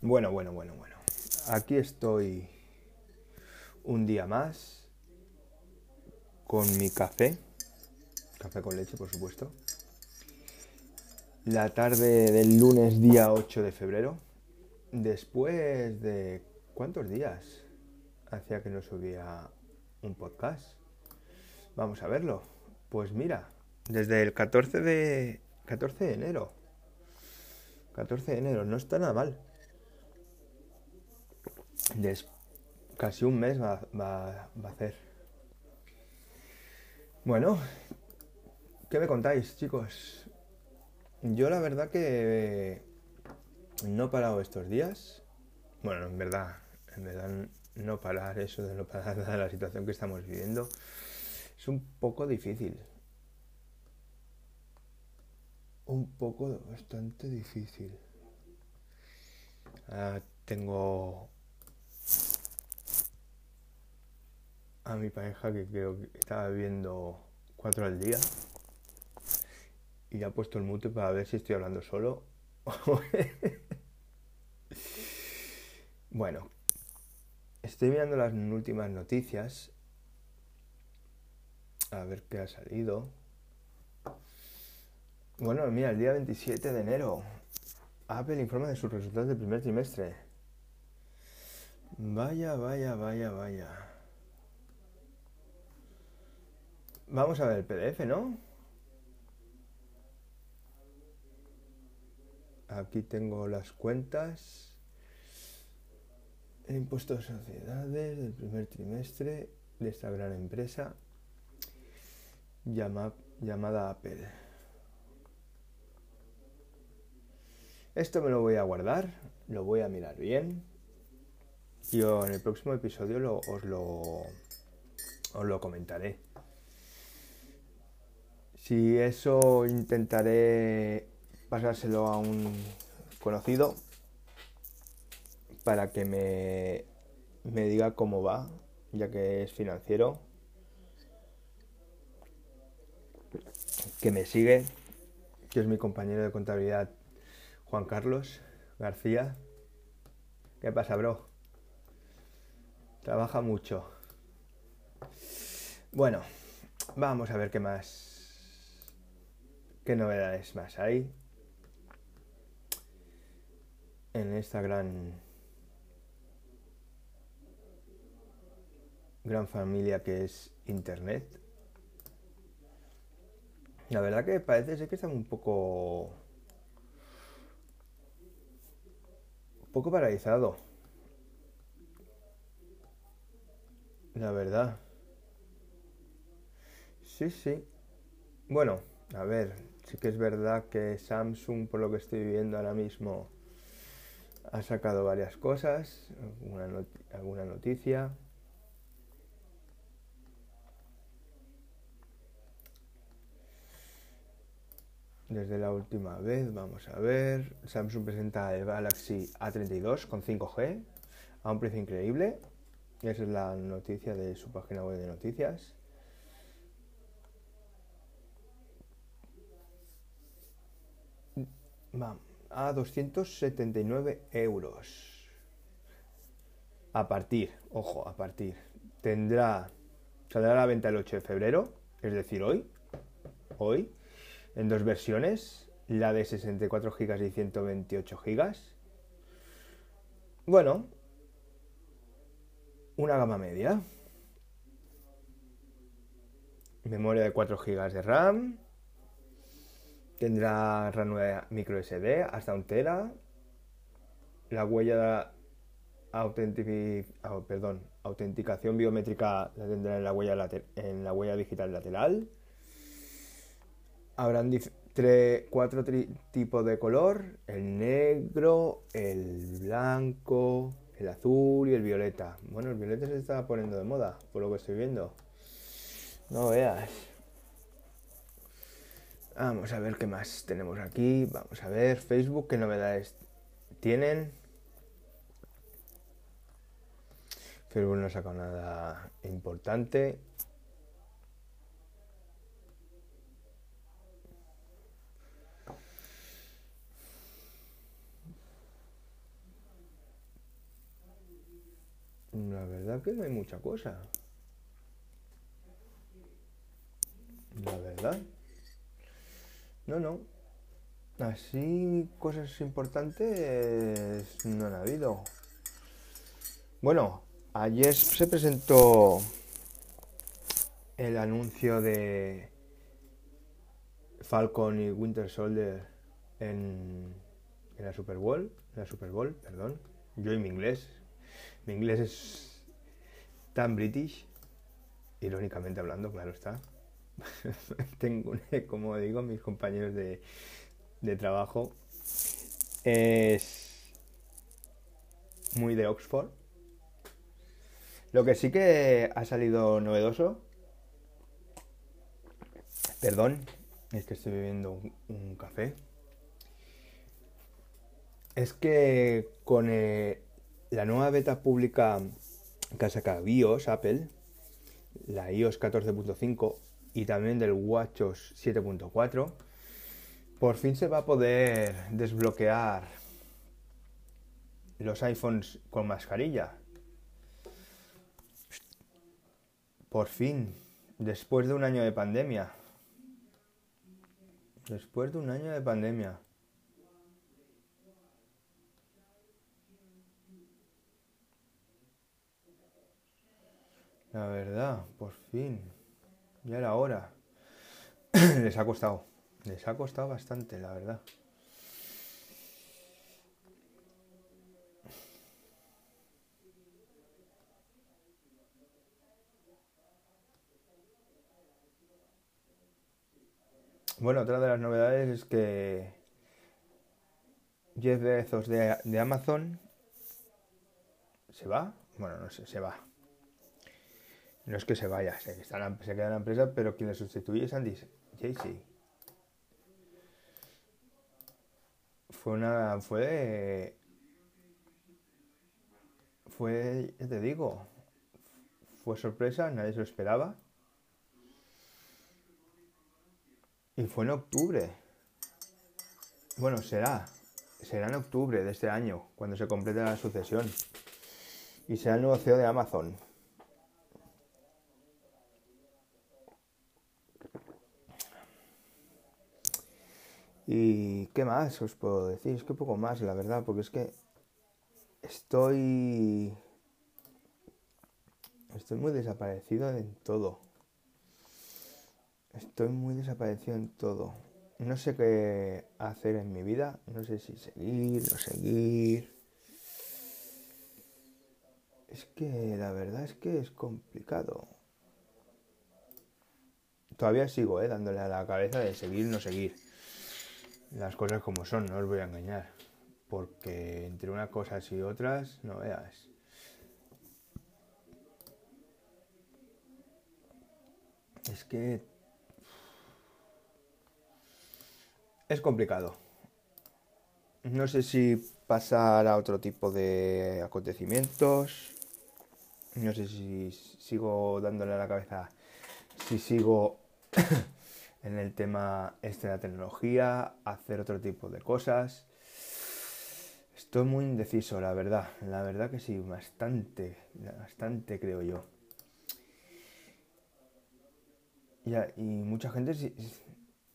Bueno, bueno, bueno, bueno. Aquí estoy un día más con mi café. Café con leche, por supuesto. La tarde del lunes día 8 de febrero. Después de... ¿Cuántos días hacía que no subía un podcast? Vamos a verlo. Pues mira, desde el 14 de... 14 de enero. 14 de enero, no está nada mal. Des, casi un mes va, va, va a hacer. Bueno, ¿qué me contáis, chicos? Yo la verdad que no he parado estos días. Bueno, en verdad, en verdad no parar eso de no parar nada la situación que estamos viviendo es un poco difícil. Un poco bastante difícil. Ah, tengo a mi pareja que creo que estaba viendo cuatro al día y ha puesto el mute para ver si estoy hablando solo. bueno, estoy mirando las últimas noticias a ver qué ha salido. Bueno, mira, el día 27 de enero, Apple informa de sus resultados del primer trimestre. Vaya, vaya, vaya, vaya. Vamos a ver el PDF, ¿no? Aquí tengo las cuentas. El impuesto de sociedades del primer trimestre de esta gran empresa llama, llamada Apple. Esto me lo voy a guardar, lo voy a mirar bien. Yo en el próximo episodio lo, os, lo, os lo comentaré. Si eso intentaré pasárselo a un conocido para que me, me diga cómo va, ya que es financiero, que me sigue, que es mi compañero de contabilidad Juan Carlos García. ¿Qué pasa, bro? Trabaja mucho. Bueno, vamos a ver qué más. ¿Qué novedades más hay? En esta gran. Gran familia que es Internet. La verdad que parece ser que está un poco. un poco paralizado. La verdad. Sí, sí. Bueno, a ver, sí que es verdad que Samsung, por lo que estoy viendo ahora mismo, ha sacado varias cosas, alguna noticia. Desde la última vez, vamos a ver. Samsung presenta el Galaxy A32 con 5G a un precio increíble. Esa es la noticia de su página web de noticias. Va a 279 euros. A partir, ojo, a partir. Tendrá, saldrá a la venta el 8 de febrero, es decir, hoy. Hoy en dos versiones, la de 64 GB y 128 GB. Bueno, una gama media. Memoria de 4 GB de RAM. Tendrá RAM micro SD hasta un tera. La huella de perdón, autenticación biométrica la tendrá en la huella, en la huella digital lateral habrán cuatro tipos de color, el negro, el blanco, el azul y el violeta. Bueno, el violeta se está poniendo de moda, por lo que estoy viendo. No veas. Vamos a ver qué más tenemos aquí. Vamos a ver Facebook, qué novedades tienen. Facebook no ha sacado nada importante. La verdad que no hay mucha cosa. La verdad. No, no. Así cosas importantes no han habido. Bueno, ayer se presentó el anuncio de Falcon y Winter Soldier en, en la Super Bowl, la Super Bowl, perdón. Yo y mi inglés. Mi inglés es tan british, irónicamente hablando, claro está. Tengo, como digo, mis compañeros de, de trabajo es muy de Oxford. Lo que sí que ha salido novedoso, perdón, es que estoy bebiendo un, café, es que con eh, la nueva beta pública que ha iOS, Apple, la iOS 14.5 y también del WatchOS 7.4, por fin se va a poder desbloquear los iPhones con mascarilla. Por fin, después de un año de pandemia. Después de un año de pandemia. La verdad, por fin. Ya era hora. Les ha costado. Les ha costado bastante, la verdad. Bueno, otra de las novedades es que Jeff Bezos de, de Amazon se va. Bueno, no sé, se va. No es que se vaya, se, se queda en la empresa, pero quien le sustituye es Andy Jassy. fue una. fue. fue. ya te digo. Fue sorpresa, nadie se lo esperaba. Y fue en octubre. Bueno, será. Será en octubre de este año, cuando se complete la sucesión. Y será el nuevo CEO de Amazon. ¿Y qué más os puedo decir? Es que poco más, la verdad, porque es que estoy... Estoy muy desaparecido en todo. Estoy muy desaparecido en todo. No sé qué hacer en mi vida. No sé si seguir, no seguir. Es que la verdad es que es complicado. Todavía sigo, ¿eh? Dándole a la cabeza de seguir, no seguir las cosas como son, no os voy a engañar. Porque entre unas cosas y otras, no veas. Es que es complicado. No sé si pasar a otro tipo de acontecimientos. No sé si sigo dándole a la cabeza. Si sigo en el tema este de la tecnología, hacer otro tipo de cosas. Estoy muy indeciso, la verdad. La verdad que sí, bastante, bastante creo yo. y mucha gente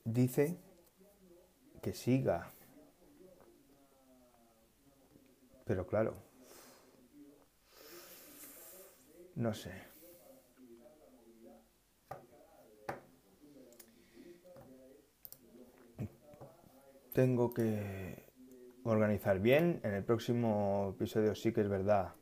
dice que siga. Pero claro, no sé. Tengo que organizar bien. En el próximo episodio sí que es verdad.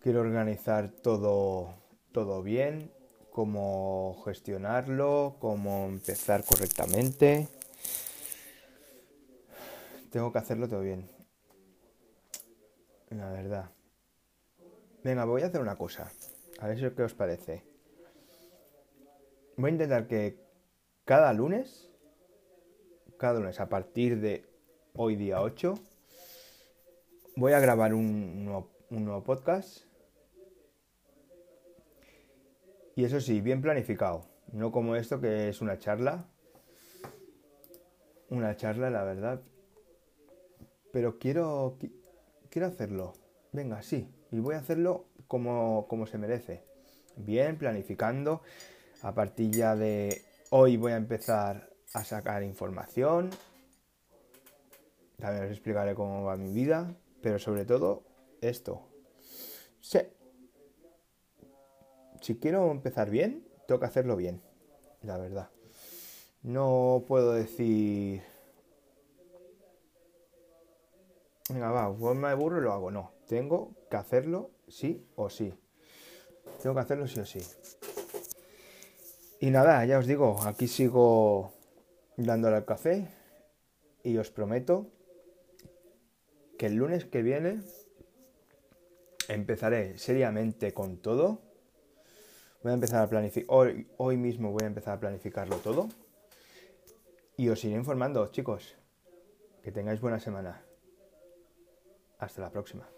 Quiero organizar todo, todo bien, cómo gestionarlo, cómo empezar correctamente. Tengo que hacerlo todo bien. La verdad. Venga, voy a hacer una cosa. A ver qué os parece. Voy a intentar que cada lunes a partir de hoy día 8 voy a grabar un nuevo, podcast. Y eso sí, bien planificado. No como esto que es una charla. Una charla, la verdad. Pero quiero, quiero hacerlo. Venga, sí. y voy a hacerlo como, como se merece. Bien, planificando. A partir ya de hoy voy a empezar a sacar información. También os explicaré cómo va mi vida, pero sobre todo esto. Sí. Si quiero empezar bien, tengo que hacerlo bien, la verdad. No puedo decir venga, va, forma de burro y lo hago. No, tengo que hacerlo sí o sí. Tengo que hacerlo sí o sí. Y nada, ya os digo, aquí sigo dándole al café y os prometo que el lunes que viene empezaré seriamente con todo. Voy a empezar a planificar, hoy, hoy mismo voy a empezar a planificarlo todo. Y os iré informando, chicos. Que tengáis buena semana. Hasta la próxima.